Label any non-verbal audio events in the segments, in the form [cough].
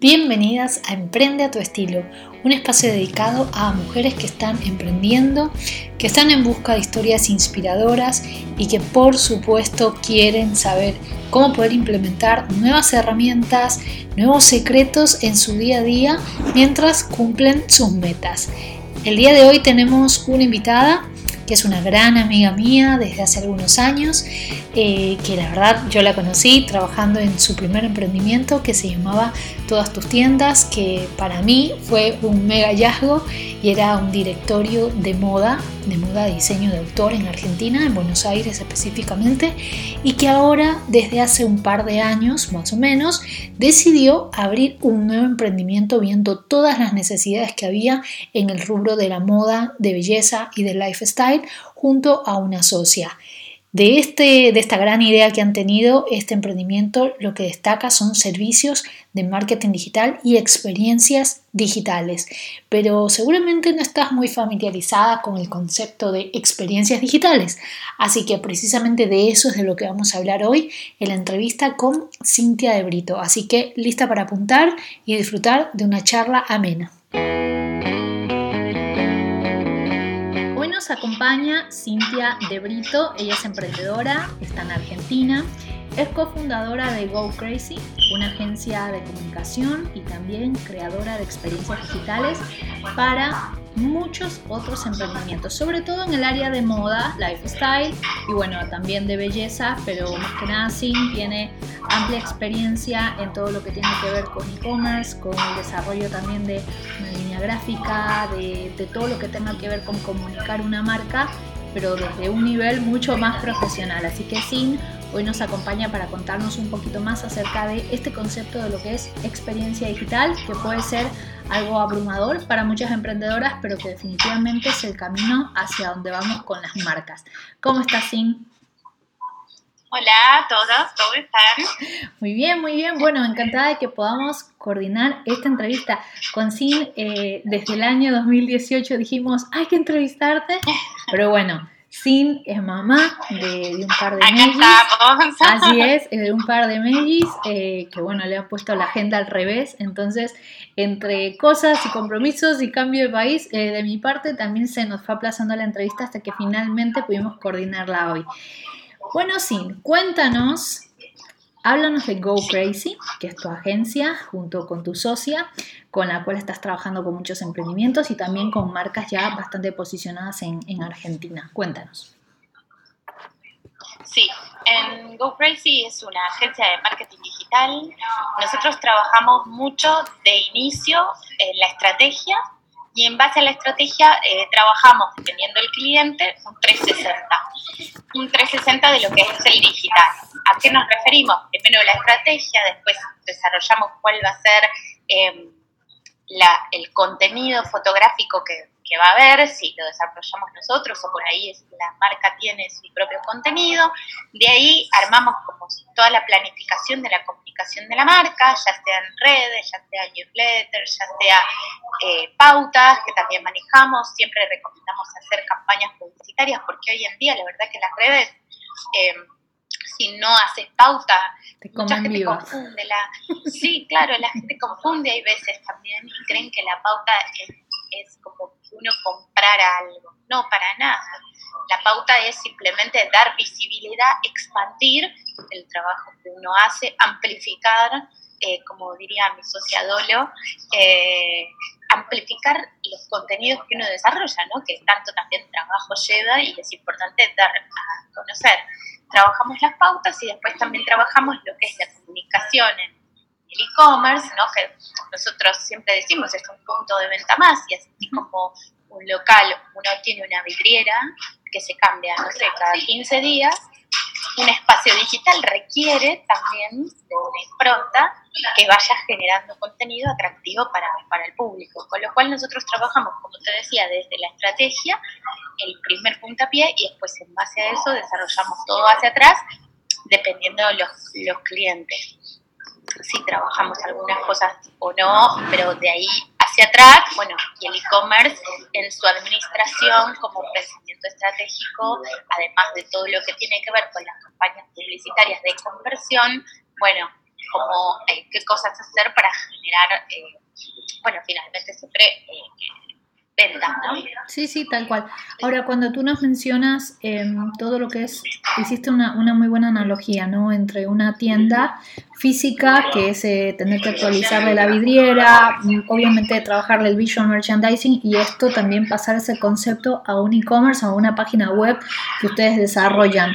Bienvenidas a Emprende a tu estilo, un espacio dedicado a mujeres que están emprendiendo, que están en busca de historias inspiradoras y que por supuesto quieren saber cómo poder implementar nuevas herramientas, nuevos secretos en su día a día mientras cumplen sus metas. El día de hoy tenemos una invitada que es una gran amiga mía desde hace algunos años, eh, que la verdad yo la conocí trabajando en su primer emprendimiento que se llamaba Todas tus tiendas, que para mí fue un mega hallazgo y era un directorio de moda, de moda de diseño de autor en Argentina, en Buenos Aires específicamente, y que ahora desde hace un par de años más o menos decidió abrir un nuevo emprendimiento viendo todas las necesidades que había en el rubro de la moda, de belleza y de lifestyle junto a una socia. De, este, de esta gran idea que han tenido, este emprendimiento lo que destaca son servicios de marketing digital y experiencias digitales. Pero seguramente no estás muy familiarizada con el concepto de experiencias digitales. Así que precisamente de eso es de lo que vamos a hablar hoy en la entrevista con Cintia de Brito. Así que lista para apuntar y disfrutar de una charla amena. Acompaña Cintia De Brito, ella es emprendedora, está en Argentina, es cofundadora de Go Crazy, una agencia de comunicación y también creadora de experiencias digitales para muchos otros emprendimientos, sobre todo en el área de moda, lifestyle y bueno, también de belleza, pero más que nada Sin tiene amplia experiencia en todo lo que tiene que ver con e-commerce, con el desarrollo también de una línea gráfica, de, todo lo que tenga que ver con comunicar una marca, pero desde un nivel mucho más profesional. Así que Sin hoy nos acompaña para contarnos un poquito más acerca de este concepto de lo que es experiencia digital, que puede ser algo abrumador para muchas emprendedoras, pero que definitivamente es el camino hacia donde vamos con las marcas. ¿Cómo estás, Sin? Hola a todos, ¿cómo están? Muy bien, muy bien. Bueno, encantada de que podamos coordinar esta entrevista. Con Sin, eh, desde el año 2018 dijimos, hay que entrevistarte, pero bueno, sin es mamá de, un par de mellis. [laughs] Así es, de un par de mellis eh, que bueno, le han puesto la agenda al revés. Entonces, entre cosas y compromisos y cambio de país, eh, de mi parte también se nos fue aplazando la entrevista hasta que finalmente pudimos coordinarla hoy. Bueno, Sin, cuéntanos Háblanos de Go Crazy, que es tu agencia junto con tu socia, con la cual estás trabajando con muchos emprendimientos y también con marcas ya bastante posicionadas en, Argentina. Cuéntanos. Sí, en Go Crazy es una agencia de marketing digital. Nosotros trabajamos mucho de inicio en la estrategia y en base a la estrategia eh, trabajamos, dependiendo del cliente, un 360. Un 360 de lo que es el digital. ¿A qué nos referimos? Primero la estrategia, después desarrollamos cuál va a ser em, el contenido fotográfico que, que va a haber, si lo desarrollamos nosotros o por ahí la marca tiene su propio contenido. De ahí armamos como toda la planificación de la comunicación de la marca, ya sea en redes, ya sea newsletters, ya sea eh, pautas que también manejamos. Siempre recomendamos hacer campañas publicitarias porque hoy en día la verdad que las redes... Eh, si no haces pauta, mucha gente confunde. La, sí, claro, la gente confunde hay veces también y creen que la pauta es, es como uno comprar algo. No, para nada. La pauta es simplemente dar visibilidad, expandir el trabajo que uno hace, amplificar, eh, como diría mi socia Dolo, eh, amplificar los contenidos que uno desarrolla, ¿no? que tanto también trabajo lleva y es importante dar a conocer. Trabajamos las pautas y después también trabajamos lo que es la comunicación en el e-commerce, ¿no? que nosotros siempre decimos es un punto de venta más y así como un local, uno tiene una vidriera que se cambia, no sé, cada 15 días, un espacio digital requiere también de una impronta que vaya generando contenido atractivo para, para el público, con lo cual nosotros trabajamos, como te decía, desde la estrategia, el primer puntapié y después en base a eso desarrollamos todo hacia atrás dependiendo de los, los clientes si trabajamos algunas cosas o no, pero de ahí hacia atrás, bueno, y el e-commerce en su administración como crecimiento estratégico, además de todo lo que tiene que ver con las campañas publicitarias de conversión, bueno, como qué cosas hacer para generar, bueno, finalmente siempre Sí, sí, tal cual. Ahora, cuando tú nos mencionas em, todo lo que es, hiciste una, una, muy buena analogía, ¿no? Entre una tienda física, que es eh, tener que actualizarle la vidriera, mm, obviamente trabajarle el visual merchandising y esto también pasar ese concepto a un e-commerce, a una página web que ustedes desarrollan.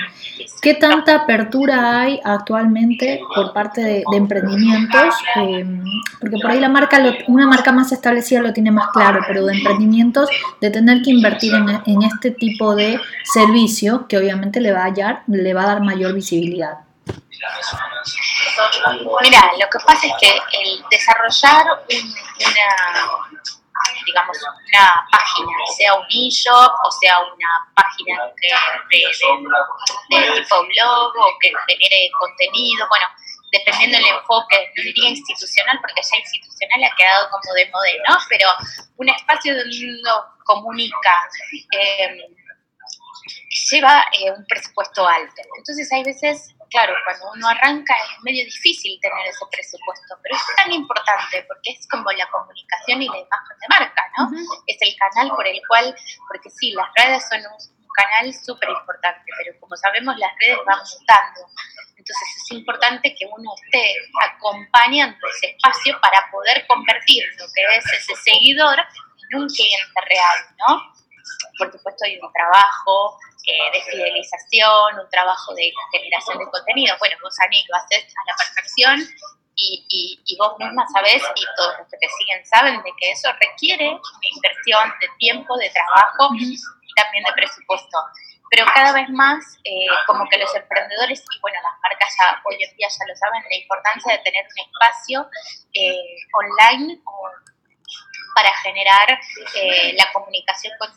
¿Qué tanta apertura hay actualmente por parte de, emprendimientos? Em, porque por ahí la marca, una marca más establecida lo tiene más claro, pero de emprendimientos, de tener que invertir en, este tipo de servicio que obviamente le va, a le va a dar mayor visibilidad. Mira, lo que pasa es que el desarrollar una, digamos, una página, sea un e-shop o sea una página de, tipo blog o que genere contenido, bueno, dependiendo del enfoque, no diría institucional, porque ya institucional ha quedado como de modelo. Pero un espacio donde uno comunica, eh, lleva eh, un presupuesto alto. Entonces hay veces claro, cuando uno arranca es medio difícil tener ese presupuesto, pero es tan importante porque es como la comunicación y la imagen de marca, ¿no? Es el canal por el cual, porque sí, las redes son un, canal súper importante, pero como sabemos las redes van mutando. Entonces es importante que uno esté acompañando ese espacio para poder convertir lo que es ese seguidor en un cliente real, ¿no? Por supuesto hay un trabajo eh, de fidelización, un trabajo de generación de contenido. Bueno, vos, Ani, lo haces a la perfección y, y, vos misma sabés y todos los que te siguen saben de que eso requiere una inversión de tiempo, de trabajo y también de presupuesto. Pero cada vez más, eh, como que los emprendedores y bueno, las marcas ya hoy en día ya lo saben, la importancia de tener un espacio eh, online para generar la comunicación con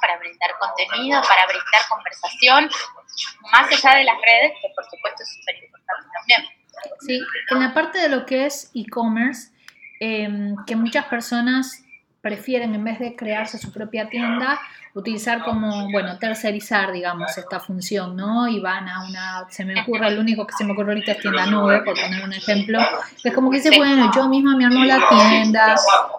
Para brindar contenido, para brindar conversación, más allá de las redes, que por supuesto es súper importante también. Sí, en la parte de lo que es e-commerce, em, que muchas personas prefieren en vez de crearse su propia tienda, utilizar como, bueno, tercerizar, digamos, esta función, ¿no? Y van a una, se me ocurre, el único que se me ocurre ahorita es tienda nube, por poner un ejemplo, es como que dice, bueno, yo misma me armo la tienda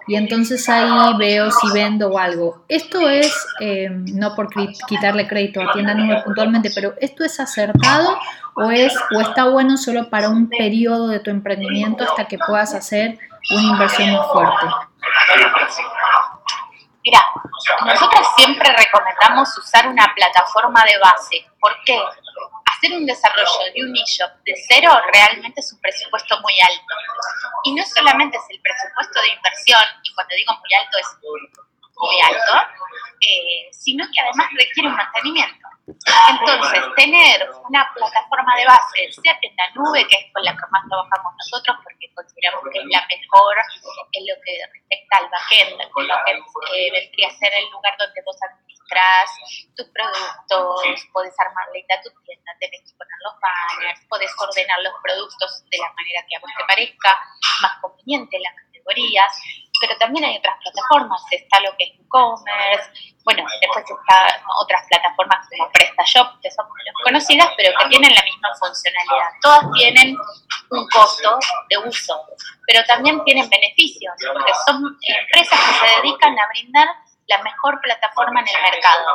y entonces ahí veo si vendo o algo. Esto es, eh, no por quitarle crédito a tienda nube puntualmente, pero ¿esto es acertado o, es, o está bueno solo para un periodo de tu emprendimiento hasta que puedas hacer una inversión más fuerte? Mira, nosotros siempre recomendamos usar una plataforma de base. ¿Por qué? Hacer un desarrollo de un e-shop de cero realmente es un presupuesto muy alto. Y no solamente es el presupuesto de inversión, y cuando digo muy alto es muy alto, eh, sino que además requiere un mantenimiento. Entonces, tener una plataforma de base, sea en la nube, que es con la que más trabajamos nosotros, porque consideramos que es la mejor en lo que respecta al backend, en lo que eh, vendría a ser el lugar donde vos administras tus productos, podés armarle a tu tienda, tenés que poner los banners, podés ordenar los productos de la manera que a vos te parezca más conveniente, las categorías pero también hay otras plataformas, está lo que es e-commerce, bueno, después están otras plataformas como PrestaShop, que son menos conocidas, pero que tienen la misma funcionalidad. Todas tienen un costo de uso, pero también tienen beneficios, porque son empresas que se dedican a brindar la mejor plataforma en el mercado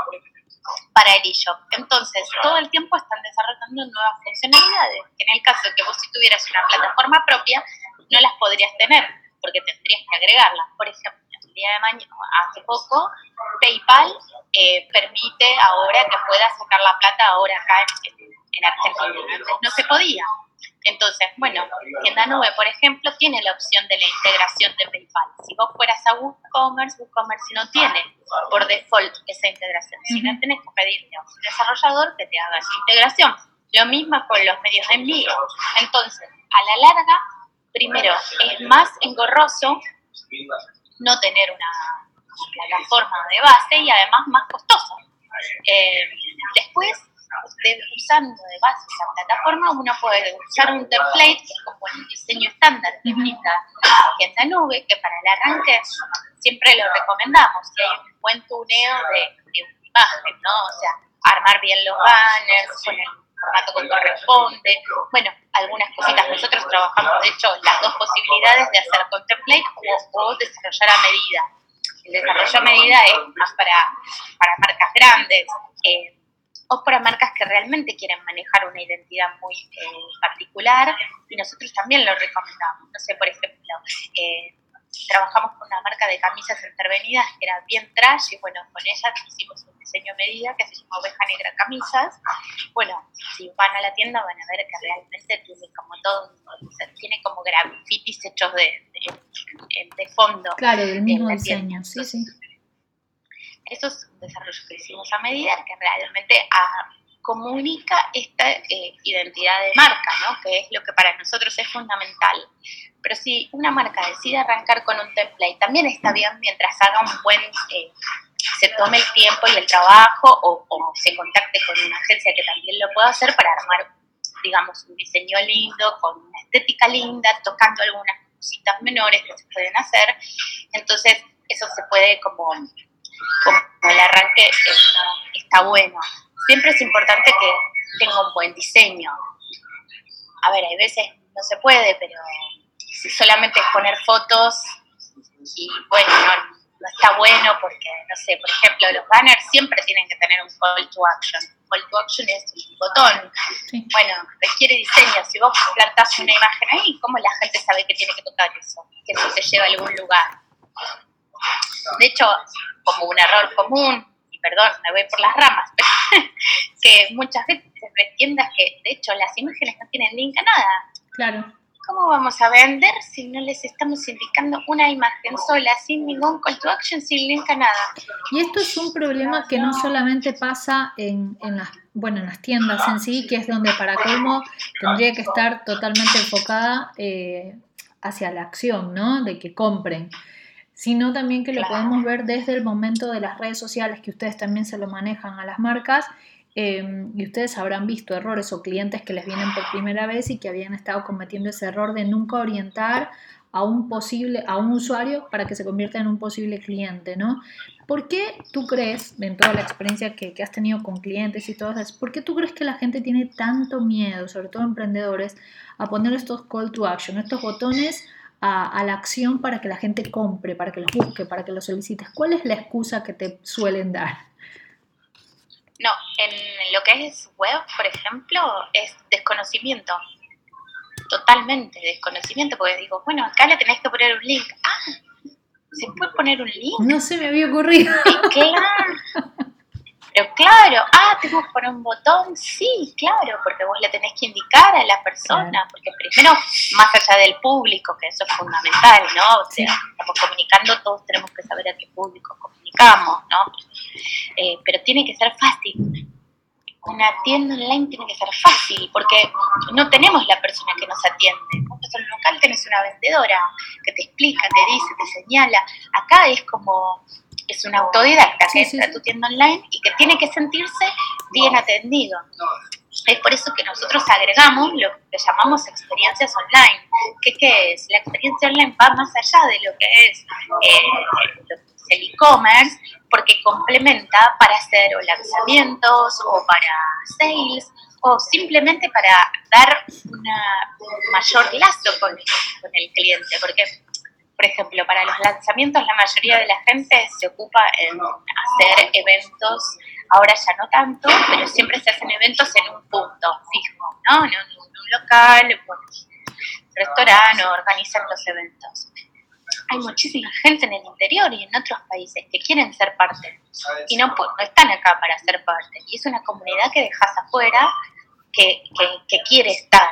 para el eShop. Entonces, todo el tiempo están desarrollando nuevas funcionalidades. En el caso de que vos si tuvieras una plataforma propia, no las podrías tener porque tendrías que agregarlas. Por ejemplo, el día de mañana, hace poco, PayPal eh, permite ahora que puedas sacar la plata ahora acá en, Argentina. Antes no se podía. Entonces, bueno, Tienda Nube, por ejemplo, tiene la opción de la integración de PayPal. Si vos fueras a WooCommerce, WooCommerce no tiene por default esa integración. Si no, tenés que pedirle a un desarrollador que te haga esa integración. Lo mismo con los medios de envío. Entonces, a la larga, primero, es más engorroso no tener una plataforma de base y además más costoso. Eh, después, usando de base esa plataforma, uno puede usar un template que es como el diseño estándar que brinda la nube, que para el arranque siempre lo recomendamos, si hay un buen tuneo de, de una imagen, ¿no? O sea, armar bien los banners, poner formato que corresponde, bueno, algunas cositas. Nosotros trabajamos, de hecho, las dos posibilidades de hacer con template o, desarrollar a medida. El desarrollo a medida es más para, para marcas grandes. O para marcas que realmente quieren manejar una identidad muy eh, particular y nosotros también lo recomendamos. No sé, por ejemplo, eh, trabajamos con una marca de camisas intervenidas que era bien trash y bueno, con ella hicimos un diseño medida que se llama Oveja Negra Camisas. Bueno, si van a la tienda van a ver que realmente tiene como todo, tiene como grafitis hechos de, de, fondo. Claro, del mismo diseño, sí, sí. Eso es un desarrollo que hicimos a medida que realmente ah, comunica esta eh, identidad de marca, ¿no? que es lo que para nosotros es fundamental. Pero si una marca decide arrancar con un template, también está bien mientras haga un buen, eh, se tome el tiempo y el trabajo o, se contacte con una agencia que también lo pueda hacer para armar, digamos, un diseño lindo, con una estética linda, tocando algunas cositas menores que se pueden hacer. Entonces, eso se puede como el arranque está, bueno. Siempre es importante que tenga un buen diseño. A ver, hay veces no se puede, pero si solamente es poner fotos y bueno, no, está bueno porque, no sé, por ejemplo, los banners siempre tienen que tener un call to action. Call to action es un botón. Bueno, requiere diseño. Si vos plantás una imagen ahí, ¿cómo la gente sabe que tiene que tocar eso? Que eso te lleva a algún lugar. De hecho, como un error común, y perdón, me voy por las ramas, [laughs] que muchas veces se tiendas que, de hecho, las imágenes no tienen link a nada. Claro. ¿Cómo vamos a vender si no les estamos indicando una imagen sola, sin ningún call to action, sin link a nada? Y esto es un problema que no solamente pasa en, en las bueno, en las tiendas en sí, que es donde para cómo tendría que estar totalmente enfocada eh, hacia la acción, ¿no? De que compren sino también que lo podemos ver desde el momento de las redes sociales, que ustedes también se lo manejan a las marcas. Em, y ustedes habrán visto errores o clientes que les vienen por primera vez y que habían estado cometiendo ese error de nunca orientar a un posible, a un usuario para que se convierta en un posible cliente, ¿no? ¿Por qué tú crees, en toda la experiencia que, has tenido con clientes y todas esas, por qué tú crees que la gente tiene tanto miedo, sobre todo emprendedores, a poner estos call to action, estos botones a, la acción para que la gente compre, para que los busque, para que los solicites? ¿Cuál es la excusa que te suelen dar? No, en lo que es web, por ejemplo, es desconocimiento. Totalmente desconocimiento, porque digo, bueno, acá le tenés que poner un link. Ah, ¿se puede poner un link? No se me había ocurrido. claro. Pero claro, ah, tengo que poner un botón, sí, claro, porque vos le tenés que indicar a la persona, porque primero, más allá del público, que eso es fundamental, ¿no? O sea, estamos comunicando, todos tenemos que saber a qué público comunicamos, ¿no? Eh, pero tiene que ser fácil. Una tienda online tiene que ser fácil, porque no tenemos la persona que nos atiende. Vos en el local tenés una vendedora que te explica, te dice, te señala. Acá es como es un autodidacta que entra a tu tienda online y que tiene que sentirse bien atendido. Es por eso que nosotros agregamos lo que llamamos experiencias online. ¿Qué, qué es? La experiencia online va más allá de lo que es eh, el e-commerce, porque complementa para hacer o lanzamientos o para sales o simplemente para dar un mayor lazo con, con el cliente, porque por ejemplo, para los lanzamientos la mayoría de la gente se ocupa en hacer eventos, ahora ya no tanto, pero siempre se hacen eventos en un punto fijo, ¿no? En un, local, en un restaurante, organizan los eventos. Hay muchísima gente en el interior y en otros países que quieren ser parte y no, no están acá para ser parte. Y es una comunidad que dejas afuera que, que, que quiere estar,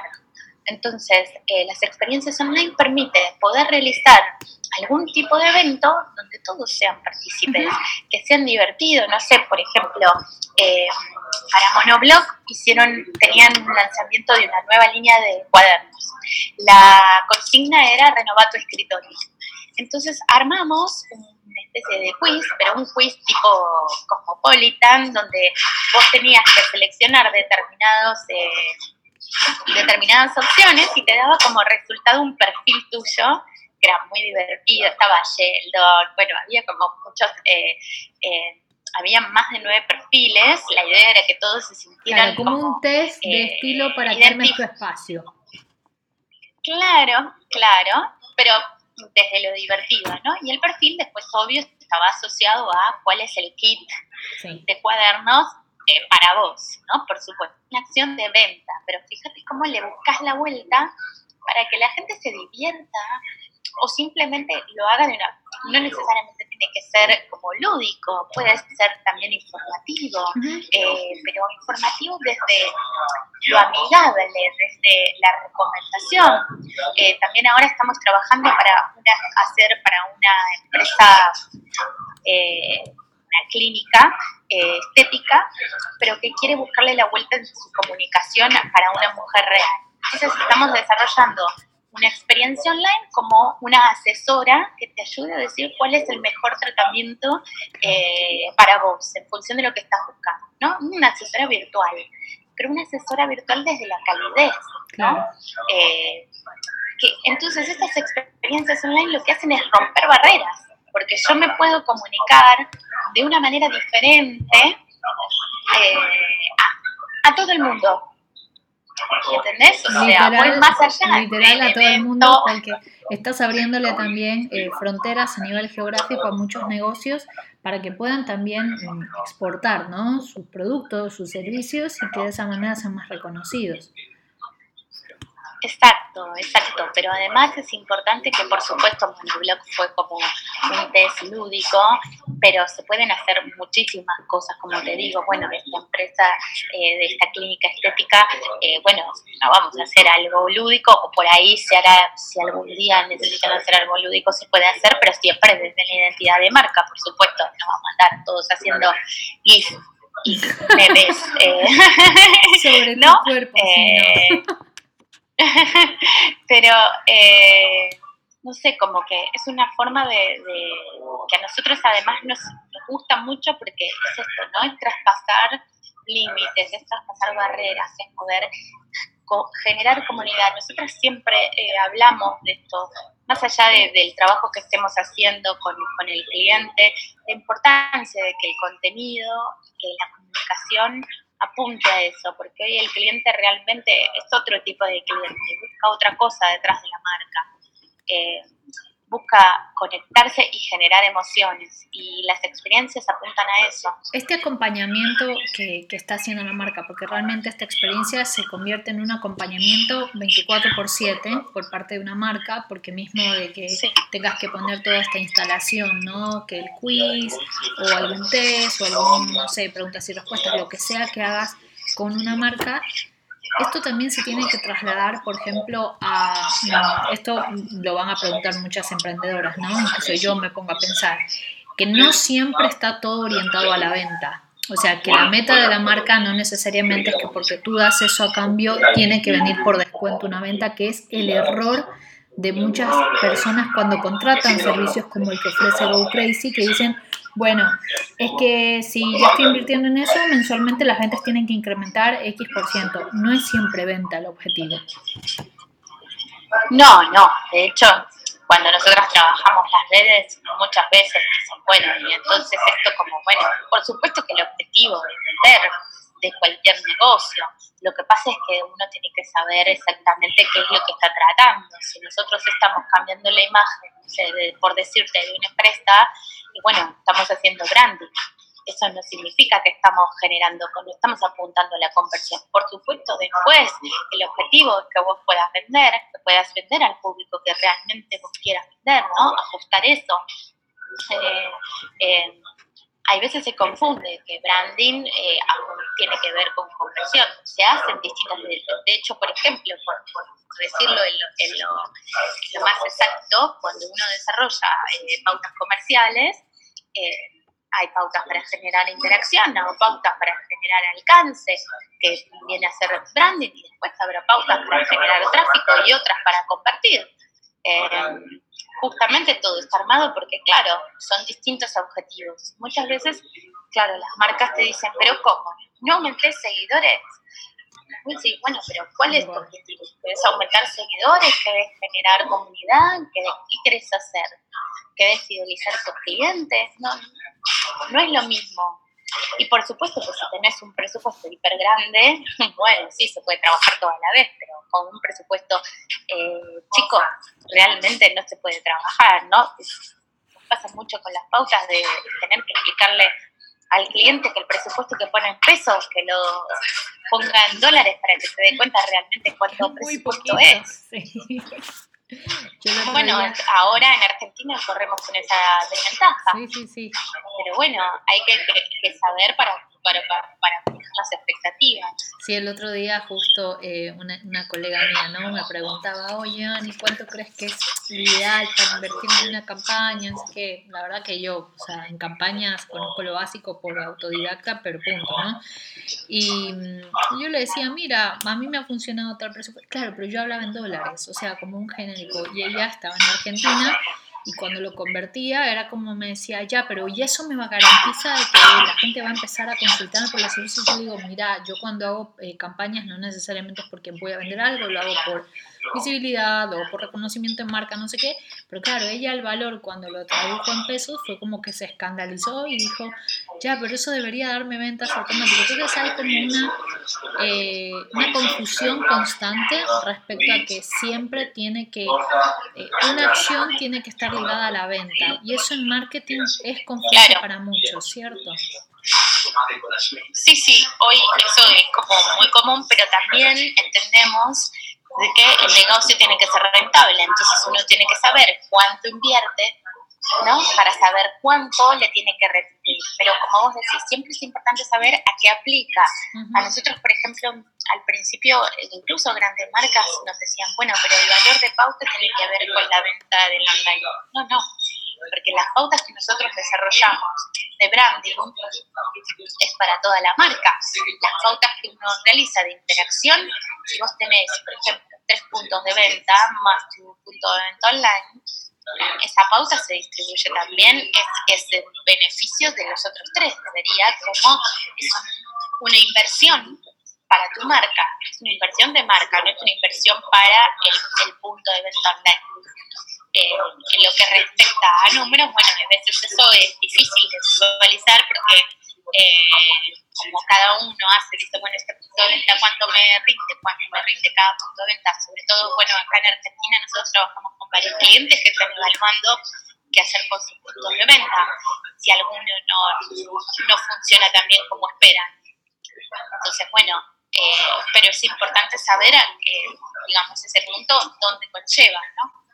entonces, eh, las experiencias online permiten poder realizar algún tipo de evento donde todos sean partícipes, que sean divertidos. No sé, por ejemplo, eh, para Monoblog hicieron, tenían un lanzamiento de una nueva línea de cuadernos. La consigna era renovar tu escritorio. Entonces armamos una especie de quiz, pero un quiz tipo cosmopolitan, donde vos tenías que seleccionar determinados... Eh, determinadas opciones y te daba como resultado un perfil tuyo que era muy divertido, estaba Sheldon, bueno, había como muchos, eh, eh, había más de nueve perfiles, la idea era que todos se sintieran como, un test de eh, estilo para que armes tu espacio. Claro, claro, pero desde lo divertido, ¿no? Y el perfil después, obvio, estaba asociado a cuál es el kit de cuadernos eh, para vos, ¿no? Por supuesto, una acción de venta, pero fíjate cómo le buscas la vuelta para que la gente se divierta o simplemente lo haga de una... No necesariamente tiene que ser como lúdico, puede ser también informativo, eh, pero informativo desde lo amigable, desde la recomendación. Eh, también ahora estamos trabajando para hacer para una empresa, eh, una clínica estética, pero que quiere buscarle la vuelta en su comunicación para una mujer real. Entonces estamos desarrollando una experiencia online como una asesora que te ayude a decir cuál es el mejor tratamiento eh, para vos en función de lo que estás buscando, ¿no? Una asesora virtual, pero una asesora virtual desde la calidez, ¿no? Eh, que, entonces estas experiencias online lo que hacen es romper barreras, porque yo me puedo comunicar de una manera diferente eh, a todo el mundo, ¿Entendés? O sea, literal, más allá. Literal a todo el mundo, porque estás abriéndole también eh, fronteras a nivel geográfico a muchos negocios para que puedan también mm, exportar ¿no? sus productos, sus servicios y que de esa manera sean más reconocidos. Exacto, exacto. Pero además es importante que, por supuesto, Monoblog fue como un test lúdico, pero se pueden hacer muchísimas cosas, como te digo. Bueno, esta empresa eh, de esta clínica estética, eh, bueno, no vamos a hacer algo lúdico, o por ahí se hará, si algún día necesitan hacer algo lúdico, se puede hacer, pero siempre desde la identidad de marca, por supuesto. No vamos a andar todos haciendo GIF y memes. Eh, Sobre [laughs] ¿no? tu cuerpo, [laughs] pero eh, no sé, como que es una forma de, que a nosotros además nos, gusta mucho porque es esto, ¿no? Es traspasar límites, es traspasar barreras, es poder generar comunidad. Nosotros siempre eh, hablamos de esto, más allá del trabajo que estemos haciendo con, con, el cliente, la importancia de que el contenido, que la comunicación apunte a eso, porque hoy el cliente realmente es otro tipo de cliente, busca otra cosa detrás de la marca. Eh, busca conectarse y generar emociones y las experiencias apuntan a eso. Este acompañamiento que, que, está haciendo la marca, porque realmente esta experiencia se convierte en un acompañamiento 24 por 7 por parte de una marca, porque mismo de que tengas que poner toda esta instalación, ¿no? Que el quiz o algún test o algún, no sé, preguntas y respuestas, lo que sea que hagas con una marca, esto también se tiene que trasladar, por ejemplo, a... Esto lo van a preguntar muchas emprendedoras, ¿no? Incluso yo me pongo a pensar que no siempre está todo orientado a la venta. O sea, que la meta de la marca no necesariamente es que porque tú das eso a cambio, tiene que venir por descuento una venta, que es el error de muchas personas cuando contratan servicios como el que ofrece Go Crazy, que dicen, bueno, es que si yo estoy invirtiendo en eso, mensualmente las ventas tienen que incrementar X%. por ciento. No es siempre venta el objetivo. No, no. De hecho, cuando nosotros trabajamos las redes, muchas veces dicen, bueno, y entonces esto como, bueno, por supuesto que el objetivo es vender de cualquier negocio. Lo que pasa es que uno tiene que saber exactamente qué es lo que está tratando. Si nosotros estamos cambiando la imagen, por decirte, de una empresa, y bueno, estamos haciendo branding. Eso no significa que estamos generando, no estamos apuntando a la conversión. Por supuesto, después el objetivo es que vos puedas vender, que puedas vender al público que realmente vos quieras vender, ¿no? Ajustar eso. Eh, eh, hay veces se confunde que branding eh, tiene que ver con conversión. Se hacen distintas. De hecho, por ejemplo, por, decirlo en, lo, más exacto, cuando uno desarrolla eh, pautas comerciales, eh, hay pautas para generar interacción, o pautas para generar alcance, que viene a ser branding, y después habrá pautas para generar tráfico y otras para compartir justamente todo está armado porque, claro, son distintos objetivos. Muchas veces, claro, las marcas te dicen, pero ¿cómo? ¿No aumenté seguidores? Sí, bueno, pero ¿cuál es tu objetivo? ¿Quieres aumentar seguidores? ¿Quieres generar comunidad? ¿Qué, quieres hacer? ¿Quieres fidelizar a tus clientes? No, no es lo mismo. Y por supuesto que si tenés un presupuesto hiper grande, [laughs] bueno, sí, se puede trabajar toda la vez, pero con un presupuesto eh, chico realmente no se puede trabajar, ¿no? Pasa mucho con las pautas de tener que explicarle al cliente que el presupuesto que pone en pesos, que lo ponga en dólares para que se dé cuenta realmente cuánto presupuesto es. Bueno, ahora en Argentina corremos con esa desventaja. Sí, sí, sí. Pero bueno, hay que, saber para, para, para, las expectativas. Sí, el otro día justo eh, una, una, colega mía ¿no? me preguntaba, oye, Ani, ¿cuánto crees que es ideal para invertir en una campaña? Es que la verdad que yo, o sea, en campañas conozco lo básico por autodidacta, pero punto, ¿no? Y mm, yo le decía, mira, a mí me ha funcionado tal presupuesto. Claro, pero yo hablaba en dólares, o sea, como un genérico. Y ella estaba en Argentina y cuando lo convertía era como me decía, ya, pero ¿y eso me va a garantizar que la gente va a empezar a consultar por los servicios? Yo digo, mira, yo cuando hago eh, campañas no necesariamente es porque voy a vender algo, lo hago por visibilidad o por reconocimiento en marca, no sé qué, pero claro, ella el valor cuando lo tradujo en pesos fue como que se escandalizó y dijo, ya, pero eso debería darme ventas automáticas. Entonces hay como una, eh, una confusión constante respecto a que siempre tiene que, eh, una acción tiene que estar ligada a la venta y eso en marketing es confuso para muchos, ¿cierto? Sí, sí, hoy eso es como muy común, pero también entendemos de que el negocio tiene que ser rentable. Entonces uno tiene que saber cuánto invierte, ¿no? Para saber cuánto le tiene que retribuir. Pero como vos decís, siempre es importante saber a qué aplica. A nosotros, por ejemplo, al principio, incluso grandes marcas nos decían, bueno, pero el valor de pauta tiene que ver con la venta del online. No, no porque las pautas que nosotros desarrollamos de branding es para toda la marca. Las pautas que uno realiza de interacción, si vos tenés, por ejemplo, tres puntos de venta más tu punto de venta online, esa pauta se distribuye también, es, es en beneficio de los otros tres. Debería como una inversión para tu marca, es una inversión de marca, no es una inversión para el, el punto de venta online en lo que respecta a números, bueno, a veces eso es difícil de visualizar porque eh, como cada uno hace, dice, bueno, este punto de venta, ¿cuánto me rinde? ¿Cuánto me rinde cada punto de venta? Sobre todo, bueno, acá en Argentina nosotros trabajamos con varios clientes que están evaluando qué hacer con sus puntos de venta, si alguno no, no funciona tan bien como esperan. Entonces, bueno, eh, pero es importante saber, eh, digamos, ese punto donde conlleva, ¿no?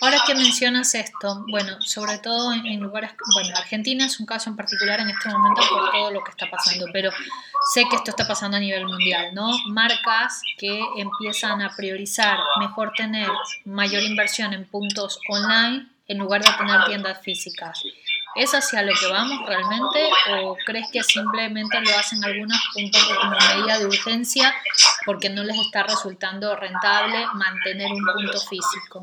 Ahora que mencionas esto, bueno, sobre todo en, lugares, bueno, Argentina es un caso en particular en este momento por todo lo que está pasando, pero sé que esto está pasando a nivel mundial, ¿no? Marcas que empiezan a priorizar mejor tener mayor inversión en puntos online en lugar de tener tiendas físicas. ¿Es hacia lo que vamos realmente o crees que simplemente lo hacen algunos un poco como medida de urgencia porque no les está resultando rentable mantener un punto físico?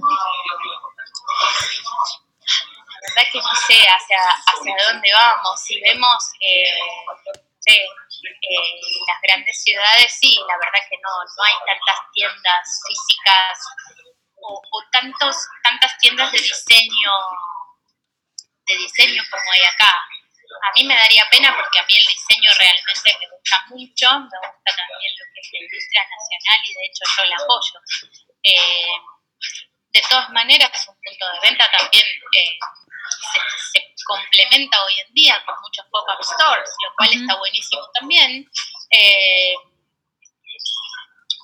La verdad que no sé hacia, hacia dónde vamos. Si vemos eh, eh, las grandes ciudades, sí, la verdad que no, no hay tantas tiendas físicas o, o tantos, tantas tiendas de diseño de diseño como hay acá. A mí me daría pena porque a mí el diseño realmente me gusta mucho, me gusta también lo que es la industria nacional y de hecho yo la apoyo. Eh, de todas maneras, un punto de venta también eh, se, complementa hoy en día con muchos pop-up stores, lo cual está buenísimo también. Eh,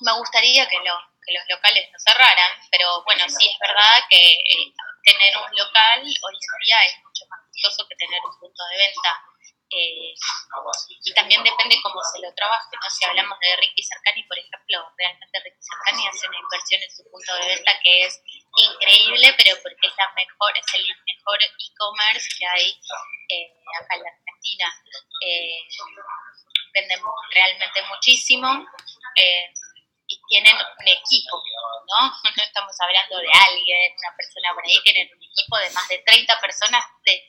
me gustaría que, que los locales no cerraran, pero bueno, sí es verdad que tener un local hoy en día es mucho más costoso que tener un punto de venta. Eh, y también depende cómo se lo trabaje, ¿no? Si hablamos de Ricky Cercani, por ejemplo, realmente Ricky Cercani hace una inversión en su punto de venta que es increíble, pero porque es, la mejor, es el mejor e-commerce que hay eh, acá en la Argentina. Eh, venden realmente muchísimo. Eh, y tienen un equipo, ¿no? [laughs] No estamos hablando de alguien, una persona por ahí, tienen un equipo de más de 30 personas de,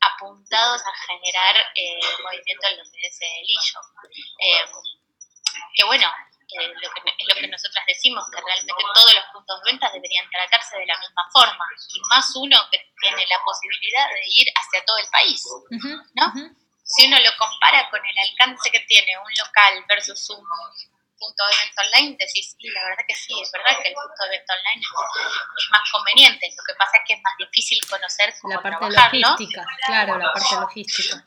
apuntados a generar eh, movimiento en lo que es el. Eh, que bueno, eh, lo, que, es lo que nosotras decimos, que realmente todos los puntos de venta deberían tratarse de la misma forma, y más uno que tiene la posibilidad de ir hacia todo el país, ¿no? si uno lo compara con el alcance que tiene un local versus un punto de venta online, decís, sí, la verdad que sí, es verdad que el punto de venta online es, más conveniente. Lo que pasa es que es más difícil conocer cómo La parte logística, claro, la parte logística.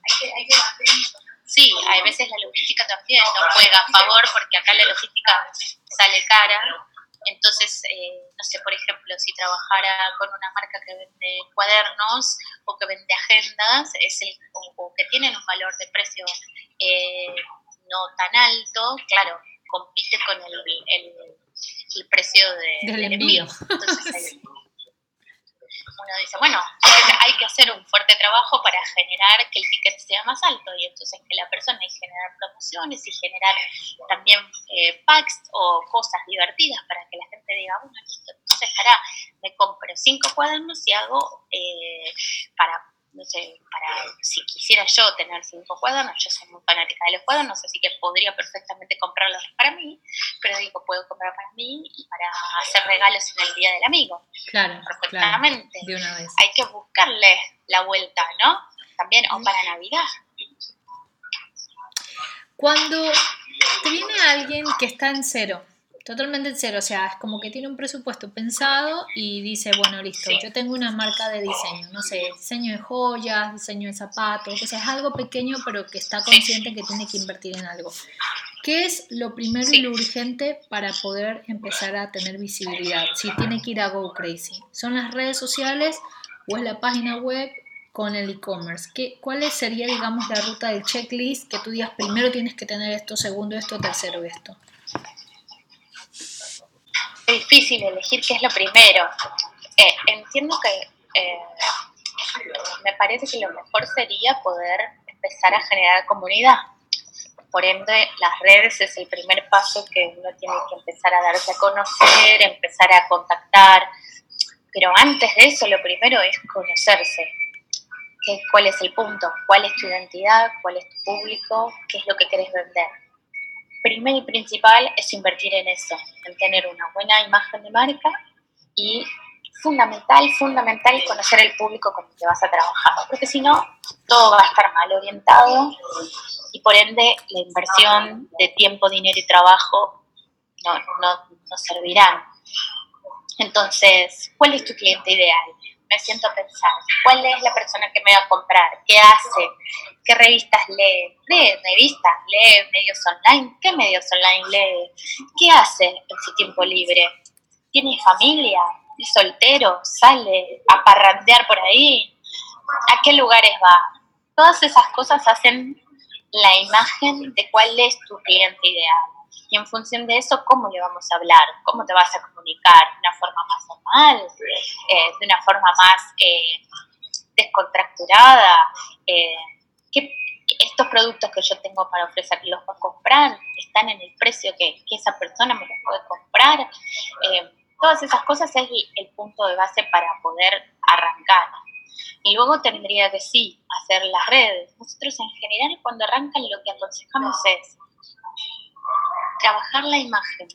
Sí, hay veces la logística también no juega a favor porque acá la logística sale cara. Entonces, eh, no sé, por ejemplo, si trabajara con una marca que vende cuadernos o que vende agendas, es el, o, que tienen un valor de precio eh, no tan alto, claro, compite con el, el, el precio de, Del envío. Entonces, [laughs] ahí uno dice, bueno, hay que hacer un fuerte trabajo para generar que el ticket sea más alto y entonces que la persona y generar promociones y generar también eh, packs o cosas divertidas para que la gente diga, bueno, listo, entonces para, me compro cinco cuadernos y hago eh, para no sé, para si quisiera yo tener cinco cuadernos, yo soy muy fanática de los cuadernos, así que podría perfectamente comprarlos para mí, pero digo, puedo comprar para mí y para hacer regalos en el Día del Amigo. Claro, perfectamente. Claro, de una vez. Hay que buscarle la vuelta, ¿no? También, o para Navidad. Cuando te viene alguien que está en cero, totalmente en cero, o sea, es como que tiene un presupuesto pensado y dice, bueno, listo, Sí. yo tengo una marca de diseño, no sé, diseño de joyas, diseño de zapatos, o sea, es algo pequeño pero que está consciente que tiene que invertir en algo. ¿Qué es lo primero y lo urgente para poder empezar a tener visibilidad? Si tiene que ir a Go Crazy, ¿son las redes sociales o es la página web con el e-commerce? ¿Qué- ¿Cuál sería, digamos, la ruta del checklist que tú digas primero tienes que tener esto, segundo esto, tercero esto? Difícil elegir qué es lo primero. Eh, entiendo que eh, me parece que lo mejor sería poder empezar a generar comunidad. Por ende, las redes es el primer paso que uno tiene que empezar a darse a conocer, empezar a contactar. Pero antes de eso, lo primero es conocerse. ¿Qué, ¿Cuál es el punto? ¿Cuál es tu identidad? ¿Cuál es tu público? ¿Qué es lo que querés vender? Primero y principal es invertir en eso, en tener una buena imagen de marca y fundamental, fundamental conocer el público con el que vas a trabajar, porque si no, todo va a estar mal orientado y por ende la inversión de tiempo, dinero y trabajo no, no, no servirán. Entonces, ¿cuál es tu cliente ideal? Me siento a pensar, ¿cuál es la persona que me va a comprar? ¿Qué hace? ¿Qué revistas lee? ¿Lee revistas? ¿Lee medios online? ¿Qué medios online lee? ¿Qué hace en su tiempo libre? ¿Tiene familia? ¿Es soltero? ¿Sale a parrandear por ahí? ¿A qué lugares va? Todas esas cosas hacen la imagen de cuál es tu cliente ideal. Y en función de eso, ¿cómo le vamos a hablar? ¿Cómo te vas a comunicar? ¿De una forma más normal? Eh, ¿De una forma más eh, descontracturada? Eh, ¿qué, estos productos que yo tengo para ofrecer, ¿los va a comprar? ¿Están en el precio que, que esa persona me los puede comprar? Eh, todas esas cosas es el, el punto de base para poder arrancar. Y luego tendría que sí, hacer las redes. Nosotros en general cuando arrancan lo que aconsejamos es trabajar la imagen.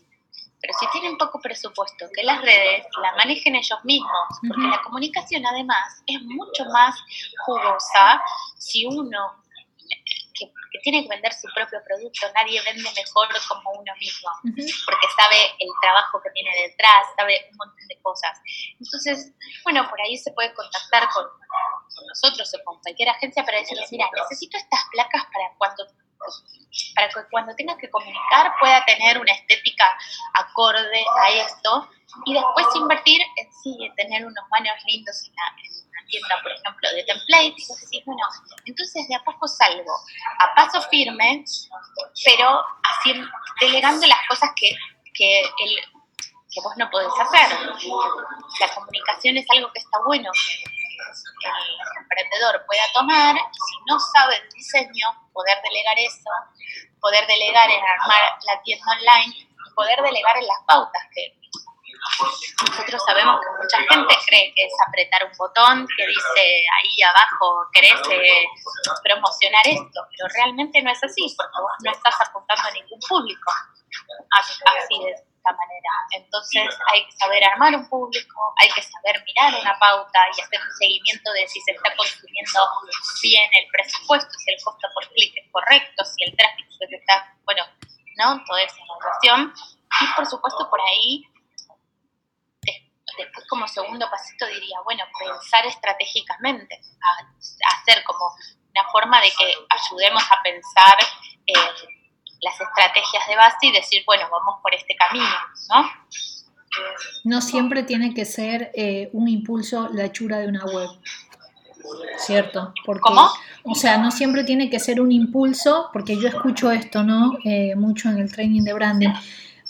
Pero si tienen poco presupuesto, que las redes la manejen ellos mismos, porque la comunicación además es mucho más jugosa si uno que, que tiene que vender su propio producto, nadie vende mejor como uno mismo porque sabe el trabajo que tiene detrás, sabe un montón de cosas. Entonces, bueno, por ahí se puede contactar con, con nosotros o con cualquier agencia para decirles, mira, necesito estas placas para cuando para que cuando tenga que comunicar pueda tener una estética acorde a esto y después invertir en sí, en tener unos baños lindos en la, en tienda, por ejemplo, de templates. Y vos decís, bueno, entonces de a poco salgo a paso firme, pero así delegando las cosas que, que, el, que vos no podés hacer. La comunicación es algo que está bueno que el emprendedor pueda tomar y si no sabe el diseño, poder delegar eso, poder delegar en armar la tienda online poder delegar en las pautas que nosotros sabemos que mucha gente cree que es apretar un botón que dice ahí abajo querés eh, promocionar esto, pero realmente no es así, porque vos no estás apuntando a ningún público. Así, de, esta manera. Entonces hay que saber armar un público, hay que saber mirar una pauta y hacer un seguimiento de si se está consumiendo bien el presupuesto, si el costo por clic es correcto, si el tráfico se está, bueno, ¿no? Toda esa evaluación. Y por supuesto por ahí después como segundo pasito diría, bueno, pensar estratégicamente, hacer como una forma de que ayudemos a pensar eh, las estrategias de base y decir, bueno, vamos por este camino, ¿no? No siempre tiene que ser eh, un impulso la hechura de una web, ¿cierto? Porque, ¿Cómo? O sea, no siempre tiene que ser un impulso, porque yo escucho esto, ¿no? Eh, mucho en el training de branding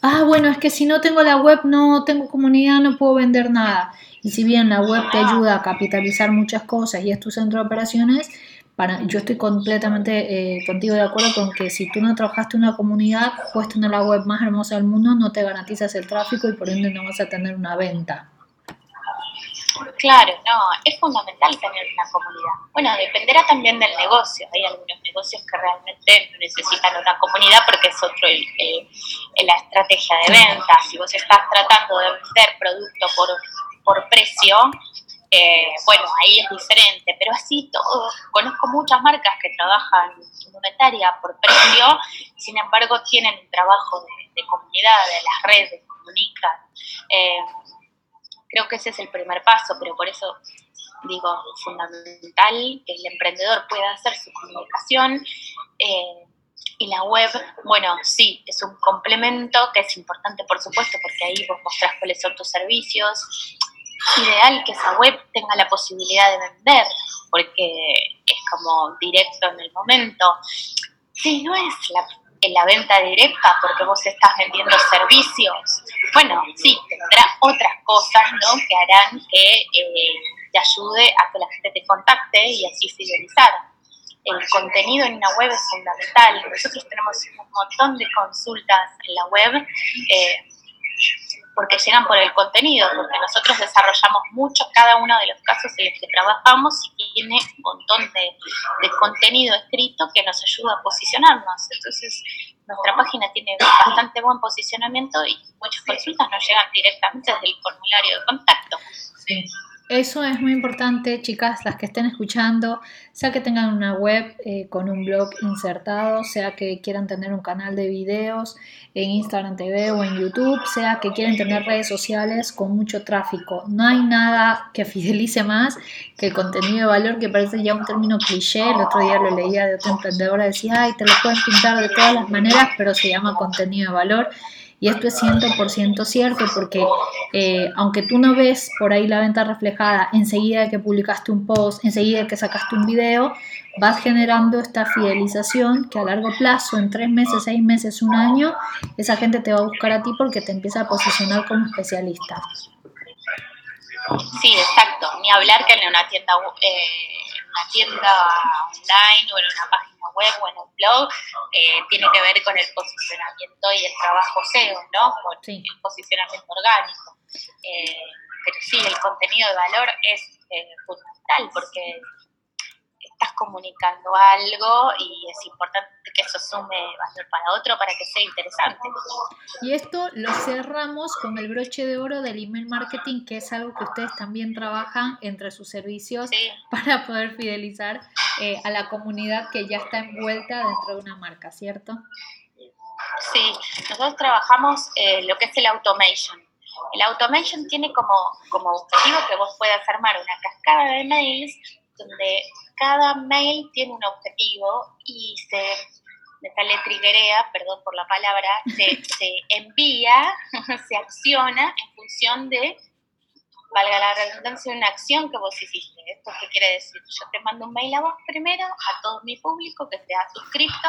ah, bueno, es que si no tengo la web, no tengo comunidad, no puedo vender nada. Y si bien la web te ayuda a capitalizar muchas cosas y es tu centro de operaciones, para, yo estoy completamente eh, contigo de acuerdo con que si tú no trabajaste en una comunidad, puedes tener la web más hermosa del mundo, no te garantizas el tráfico y por ende no vas a tener una venta. Claro, no, es fundamental tener una comunidad. Bueno, dependerá también del negocio. Hay algunos negocios que realmente necesitan una comunidad porque es otro la estrategia de venta. Si vos estás tratando de vender producto por, por precio, eh, bueno, ahí es diferente, pero así todo. Conozco muchas marcas que trabajan indumentaria por precio, sin embargo tienen un trabajo de, comunidad, de las redes, comunican. Eh, Creo que ese es el primer paso, pero por eso digo, fundamental que el emprendedor pueda hacer su comunicación. Eh, y la web, bueno, sí, es un complemento que es importante, por supuesto, porque ahí vos mostrás cuáles son tus servicios. Ideal que esa web tenga la posibilidad de vender, porque es como directo en el momento. Sí, no es la en la venta directa porque vos estás vendiendo servicios. Bueno, sí, tendrá otras cosas ¿no? que harán que eh, te ayude a que la gente te contacte y así fidelizar. El contenido en una web es fundamental. Nosotros tenemos un montón de consultas en la web. Eh, porque llegan por el contenido, porque nosotros desarrollamos mucho cada uno de los casos en los que trabajamos y tiene un montón de, contenido escrito que nos ayuda a posicionarnos. Entonces, nuestra página tiene bastante buen posicionamiento y muchas consultas nos llegan directamente desde el formulario de contacto. Sí. Eso es muy importante, chicas, las que estén escuchando, sea que tengan una web eh, con un blog insertado, sea que quieran tener un canal de videos en Instagram TV o en YouTube, sea que quieran tener redes sociales con mucho tráfico. No hay nada que fidelice más que el contenido de valor, que parece ya un término cliché. El otro día lo leía de otra emprendedora, decía, ay, te lo pueden pintar de todas las maneras, pero se llama contenido de valor. Y esto es 100% cierto porque eh, aunque tú no ves por ahí la venta reflejada enseguida que publicaste un post, enseguida que sacaste un video, vas generando esta fidelización que a largo plazo, en tres meses, seis meses, un año, esa gente te va a buscar a ti porque te empieza a posicionar como especialista. Sí, exacto. Ni hablar que en una tienda, eh, una tienda online o en una página web o en un blog eh, tiene que ver con el posicionamiento y el trabajo SEO, ¿no? Con el posicionamiento orgánico. Eh, pero sí, el contenido de valor es fundamental porque comunicando algo y es importante que eso sume valor para otro para que sea interesante. Y esto lo cerramos con el broche de oro del email marketing, que es algo que ustedes también trabajan entre sus servicios para poder fidelizar eh, a la comunidad que ya está envuelta dentro de una marca, ¿cierto? Sí, nosotros trabajamos eh, lo que es el automation. El automation tiene como, como objetivo que vos puedas armar una cascada de mails donde cada mail tiene un objetivo y se, me sale triguerea, perdón por la palabra, se, [laughs] se envía, [laughs] se acciona en función de, valga la redundancia, una acción que vos hiciste. ¿Esto qué quiere decir? Yo te mando un mail a vos primero, a todo mi público que esté suscrito,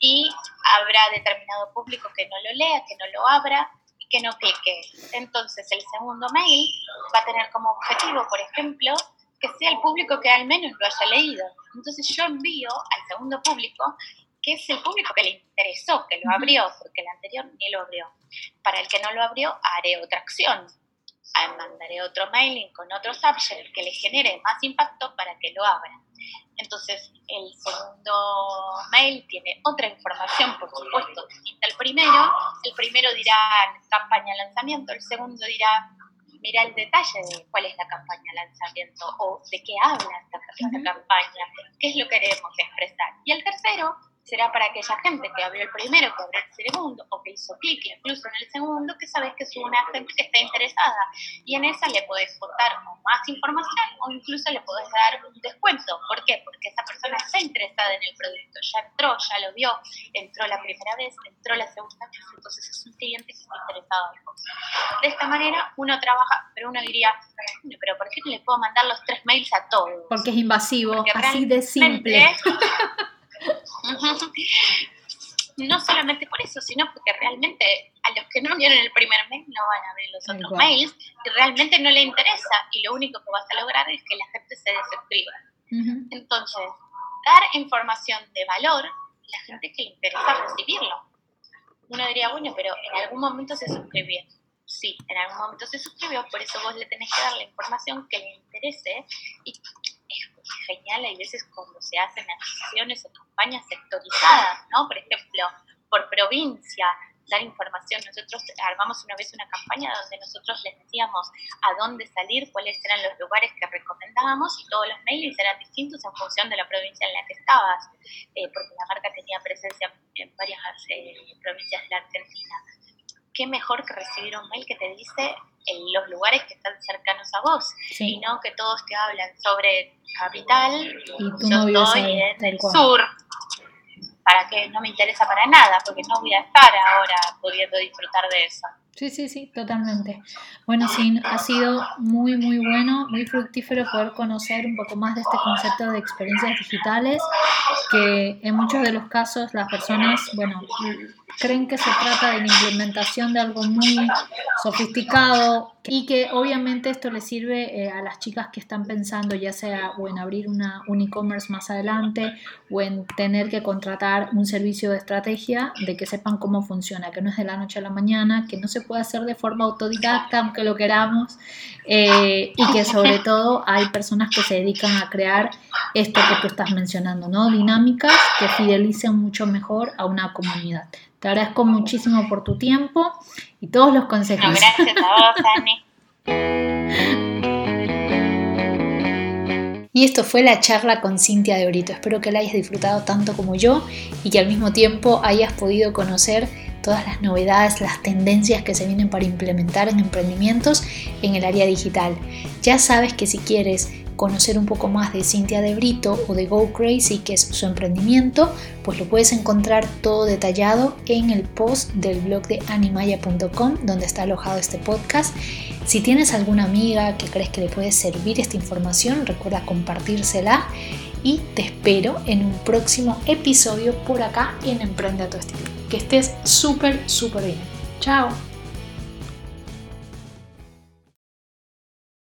y habrá determinado público que no lo lea, que no lo abra, que no clique. Entonces el segundo mail va a tener como objetivo, por ejemplo, que sea el público que al menos lo haya leído. Entonces yo envío al segundo público, que es el público que le interesó, que lo abrió, porque el anterior ni lo abrió. Para el que no lo abrió, haré otra acción. Ah, mandaré otro mailing con otro subject que le genere más impacto para que lo abra. Entonces, el segundo mail tiene otra información, por supuesto, distinta al primero. El primero dirá campaña lanzamiento, el segundo dirá mira el detalle de cuál es la campaña lanzamiento o de qué habla esta, esta campaña, qué es lo que queremos expresar. Y el tercero será para aquella gente que abrió el primero, que abrió el segundo, o que hizo clic incluso en el segundo, que sabes que es una gente que está interesada. Y en esa le podés contar más información o incluso le podés dar un descuento. ¿Por qué? Porque esa persona está interesada en el producto, ya entró, ya lo vio, entró la primera vez, entró la segunda vez, entonces es un cliente que está interesado en vos. De esta manera uno trabaja, pero uno diría, pero ¿por qué no le puedo mandar los tres mails a todos? Porque es invasivo, así de simple. No solamente por eso, sino porque realmente a los que no vieron el primer mail no van a ver los otros mails y realmente no le interesa y lo único que vas a lograr es que la gente se desuscriba. Entonces, dar información de valor a la gente que le interesa recibirlo. Uno diría, bueno, pero en algún momento se suscribió. Sí, en algún momento se suscribió, por eso vos le tenés que dar la información que le interese y genial, hay veces cuando se hacen acciones o campañas sectorizadas, ¿no? Por ejemplo, por provincia, dar información. Nosotros armamos una vez una campaña donde nosotros les decíamos a dónde salir, cuáles eran los lugares que recomendábamos y todos los mails eran distintos en función de la provincia en la que estabas, eh, porque la marca tenía presencia en varias eh, provincias de la Argentina. ¿Qué mejor que recibir un mail que te dice en los lugares que están cercanos a vos. Y no que todos te hablan sobre capital y yo estoy en el sur para que no me interesa para nada porque no voy a estar ahora pudiendo disfrutar de eso Sí, sí, sí, totalmente. Bueno, sí, ha sido muy, muy bueno, muy fructífero poder conocer un poco más de este concepto de experiencias digitales, que en muchos de los casos las personas, bueno, creen que se trata de la implementación de algo muy sofisticado y que obviamente esto le sirve eh, a las chicas que están pensando ya sea o en abrir una, un e-commerce más adelante o en tener que contratar un servicio de estrategia, de que sepan cómo funciona, que no es de la noche a la mañana, que no se puede hacer de forma autodidacta aunque lo queramos eh, y que sobre todo hay personas que se dedican a crear esto que tú estás mencionando, ¿no? Dinámicas que fidelicen mucho mejor a una comunidad. Te agradezco muchísimo por tu tiempo y todos los consejos. gracias a vos. Y esto fue la charla con Cintia de Brito. Espero que la hayas disfrutado tanto como yo y que al mismo tiempo hayas podido conocer todas las novedades, las tendencias que se vienen para implementar en emprendimientos en el área digital. Ya sabes que si quieres conocer un poco más de Cintia de Brito o de Go Crazy, que es su emprendimiento, pues lo puedes encontrar todo detallado en el post del blog de animaya.com donde está alojado este podcast. Si tienes alguna amiga que crees que le puede servir esta información, recuerda compartírsela y te espero en un próximo episodio por acá en Emprende a tu estilo. Que estés súper, súper bien. Chao.